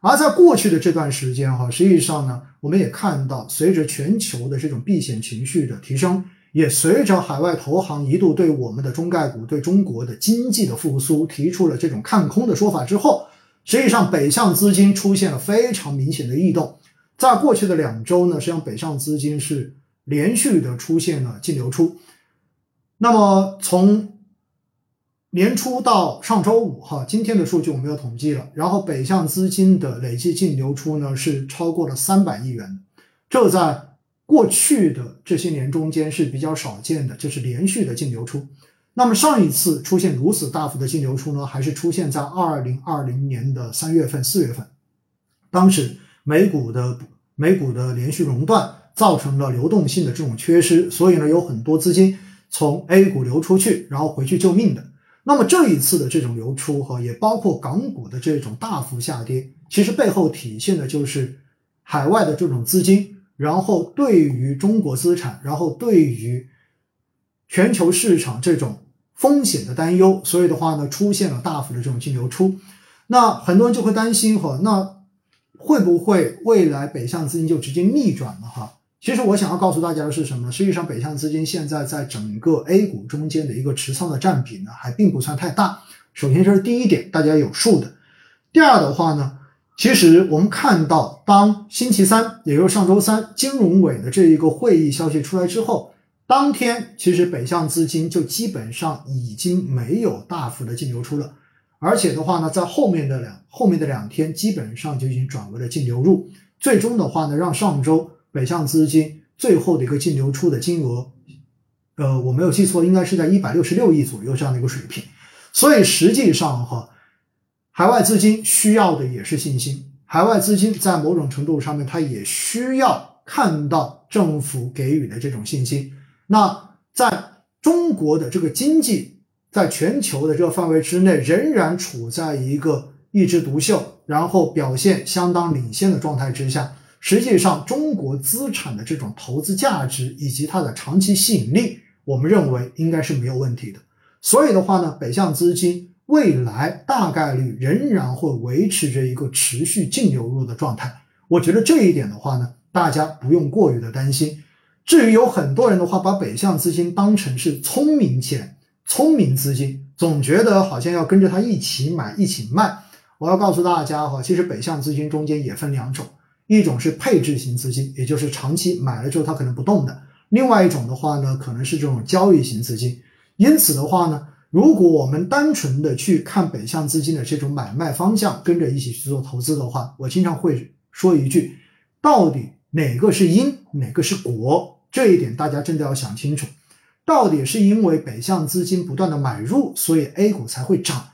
而在过去的这段时间哈，实际上呢，我们也看到，随着全球的这种避险情绪的提升，也随着海外投行一度对我们的中概股、对中国的经济的复苏提出了这种看空的说法之后，实际上北向资金出现了非常明显的异动。在过去的两周呢，实际上北向资金是连续的出现了净流出。那么从年初到上周五，哈，今天的数据我没有统计了。然后北向资金的累计净流出呢是超过了三百亿元，这在过去的这些年中间是比较少见的，这是连续的净流出。那么上一次出现如此大幅的净流出呢，还是出现在二零二零年的三月份、四月份，当时美股的美股的连续熔断造成了流动性的这种缺失，所以呢有很多资金从 A 股流出去，然后回去救命的。那么这一次的这种流出哈，也包括港股的这种大幅下跌，其实背后体现的就是海外的这种资金，然后对于中国资产，然后对于全球市场这种风险的担忧，所以的话呢，出现了大幅的这种净流出。那很多人就会担心哈，那会不会未来北向资金就直接逆转了哈？其实我想要告诉大家的是什么？实际上，北向资金现在在整个 A 股中间的一个持仓的占比呢，还并不算太大。首先这是第一点，大家有数的。第二的话呢，其实我们看到，当星期三，也就是上周三，金融委的这一个会议消息出来之后，当天其实北向资金就基本上已经没有大幅的净流出了，而且的话呢，在后面的两后面的两天，基本上就已经转为了净流入。最终的话呢，让上周。北向资金最后的一个净流出的金额，呃，我没有记错，应该是在一百六十六亿左右这样的一个水平。所以实际上哈，海外资金需要的也是信心。海外资金在某种程度上面，它也需要看到政府给予的这种信心。那在中国的这个经济，在全球的这个范围之内，仍然处在一个一枝独秀，然后表现相当领先的状态之下。实际上，中国资产的这种投资价值以及它的长期吸引力，我们认为应该是没有问题的。所以的话呢，北向资金未来大概率仍然会维持着一个持续净流入的状态。我觉得这一点的话呢，大家不用过于的担心。至于有很多人的话，把北向资金当成是聪明钱、聪明资金，总觉得好像要跟着它一起买、一起卖。我要告诉大家哈，其实北向资金中间也分两种。一种是配置型资金，也就是长期买了之后它可能不动的；另外一种的话呢，可能是这种交易型资金。因此的话呢，如果我们单纯的去看北向资金的这种买卖方向，跟着一起去做投资的话，我经常会说一句：到底哪个是因，哪个是果？这一点大家真的要想清楚。到底是因为北向资金不断的买入，所以 A 股才会涨，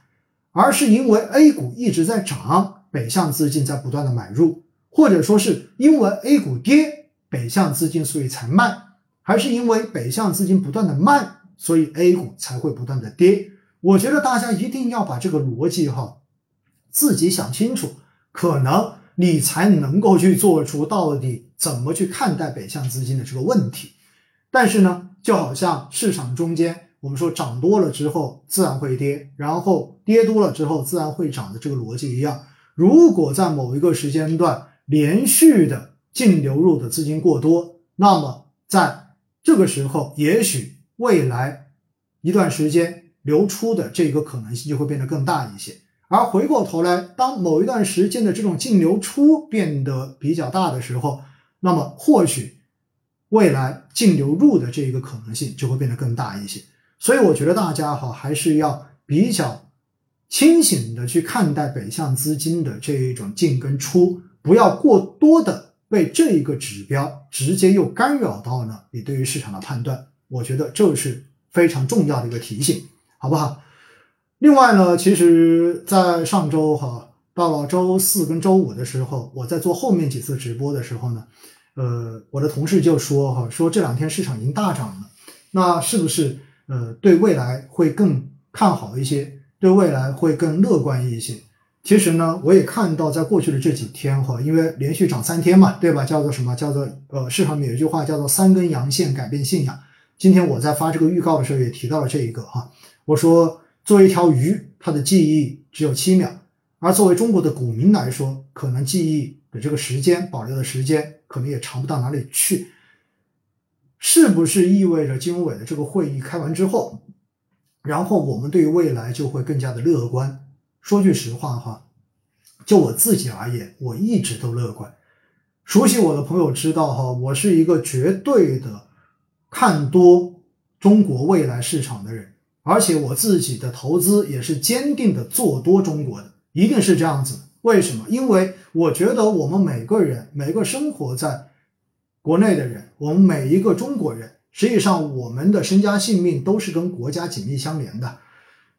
而是因为 A 股一直在涨，北向资金在不断的买入。或者说是因为 A 股跌，北向资金所以才卖，还是因为北向资金不断的卖，所以 A 股才会不断的跌？我觉得大家一定要把这个逻辑哈自己想清楚，可能你才能够去做出到底怎么去看待北向资金的这个问题。但是呢，就好像市场中间我们说涨多了之后自然会跌，然后跌多了之后自然会涨的这个逻辑一样，如果在某一个时间段，连续的净流入的资金过多，那么在这个时候，也许未来一段时间流出的这个可能性就会变得更大一些。而回过头来，当某一段时间的这种净流出变得比较大的时候，那么或许未来净流入的这一个可能性就会变得更大一些。所以，我觉得大家哈还是要比较清醒的去看待北向资金的这一种进跟出。不要过多的被这一个指标直接又干扰到呢你对于市场的判断，我觉得这是非常重要的一个提醒，好不好？另外呢，其实，在上周哈，到了周四跟周五的时候，我在做后面几次直播的时候呢，呃，我的同事就说哈，说这两天市场已经大涨了，那是不是呃对未来会更看好一些，对未来会更乐观一些？其实呢，我也看到，在过去的这几天哈，因为连续涨三天嘛，对吧？叫做什么？叫做呃，市场里有一句话叫做“三根阳线改变信仰”。今天我在发这个预告的时候也提到了这一个哈，我说作为一条鱼，它的记忆只有七秒，而作为中国的股民来说，可能记忆的这个时间保留的时间可能也长不到哪里去。是不是意味着金融委的这个会议开完之后，然后我们对于未来就会更加的乐观？说句实话哈，就我自己而言，我一直都乐观。熟悉我的朋友知道哈，我是一个绝对的看多中国未来市场的人，而且我自己的投资也是坚定的做多中国的，一定是这样子。为什么？因为我觉得我们每个人，每个生活在国内的人，我们每一个中国人，实际上我们的身家性命都是跟国家紧密相连的。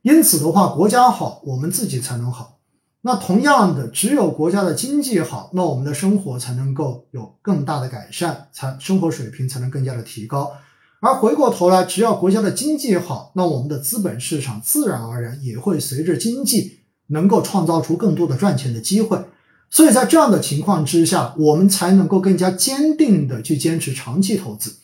因此的话，国家好，我们自己才能好。那同样的，只有国家的经济好，那我们的生活才能够有更大的改善，才生活水平才能更加的提高。而回过头来，只要国家的经济好，那我们的资本市场自然而然也会随着经济能够创造出更多的赚钱的机会。所以在这样的情况之下，我们才能够更加坚定的去坚持长期投资。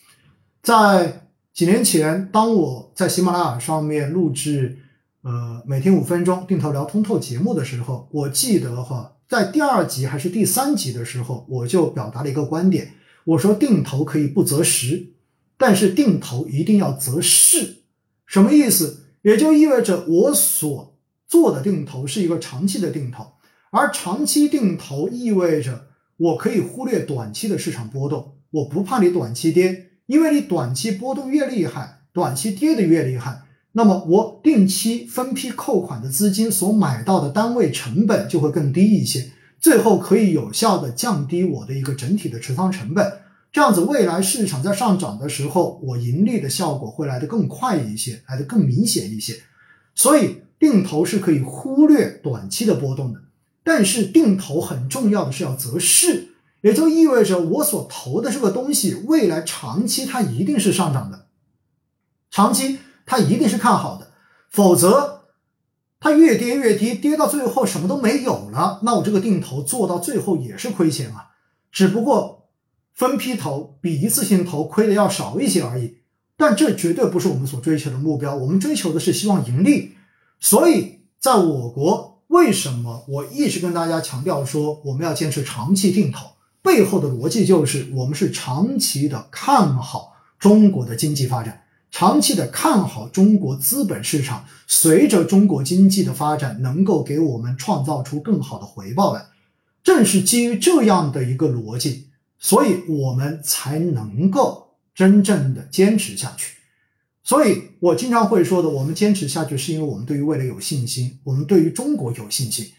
在几年前，当我在喜马拉雅上面录制，呃，每天五分钟定投聊通透节目的时候，我记得哈，在第二集还是第三集的时候，我就表达了一个观点，我说定投可以不择时，但是定投一定要择势。什么意思？也就意味着我所做的定投是一个长期的定投，而长期定投意味着我可以忽略短期的市场波动，我不怕你短期跌，因为你短期波动越厉害，短期跌的越厉害。那么我定期分批扣款的资金所买到的单位成本就会更低一些，最后可以有效的降低我的一个整体的持仓成本。这样子，未来市场在上涨的时候，我盈利的效果会来得更快一些，来得更明显一些。所以定投是可以忽略短期的波动的，但是定投很重要的是要择势，也就意味着我所投的这个东西，未来长期它一定是上涨的，长期。它一定是看好的，否则它越跌越低，跌到最后什么都没有了，那我这个定投做到最后也是亏钱啊，只不过分批投比一次性投亏的要少一些而已。但这绝对不是我们所追求的目标，我们追求的是希望盈利。所以，在我国，为什么我一直跟大家强调说我们要坚持长期定投？背后的逻辑就是我们是长期的看好中国的经济发展。长期的看好中国资本市场，随着中国经济的发展，能够给我们创造出更好的回报来。正是基于这样的一个逻辑，所以我们才能够真正的坚持下去。所以我经常会说的，我们坚持下去，是因为我们对于未来有信心，我们对于中国有信心。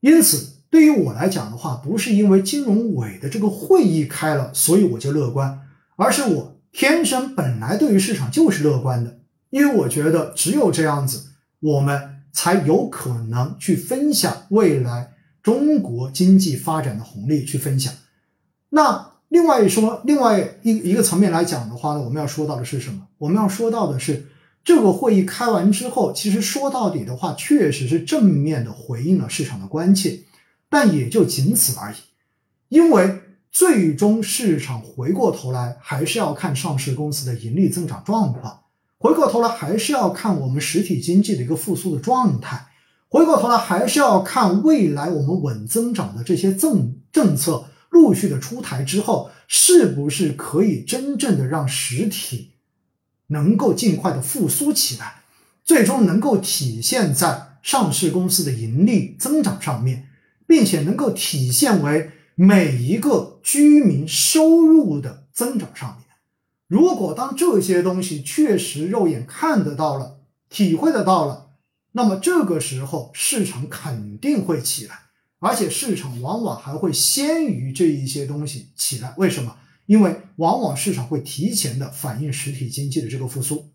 因此，对于我来讲的话，不是因为金融委的这个会议开了，所以我就乐观，而是我。天生本来对于市场就是乐观的，因为我觉得只有这样子，我们才有可能去分享未来中国经济发展的红利，去分享。那另外一说，另外一一个层面来讲的话呢，我们要说到的是什么？我们要说到的是，这个会议开完之后，其实说到底的话，确实是正面的回应了市场的关切，但也就仅此而已，因为。最终市场回过头来还是要看上市公司的盈利增长状况，回过头来还是要看我们实体经济的一个复苏的状态，回过头来还是要看未来我们稳增长的这些政政策陆续的出台之后，是不是可以真正的让实体能够尽快的复苏起来，最终能够体现在上市公司的盈利增长上面，并且能够体现为。每一个居民收入的增长上面，如果当这些东西确实肉眼看得到了、体会得到了，那么这个时候市场肯定会起来，而且市场往往还会先于这一些东西起来。为什么？因为往往市场会提前的反映实体经济的这个复苏，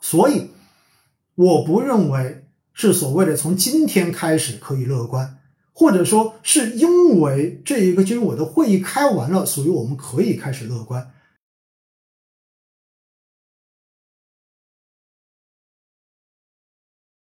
所以我不认为是所谓的从今天开始可以乐观。或者说是因为这一个金融委的会议开完了，所以我们可以开始乐观。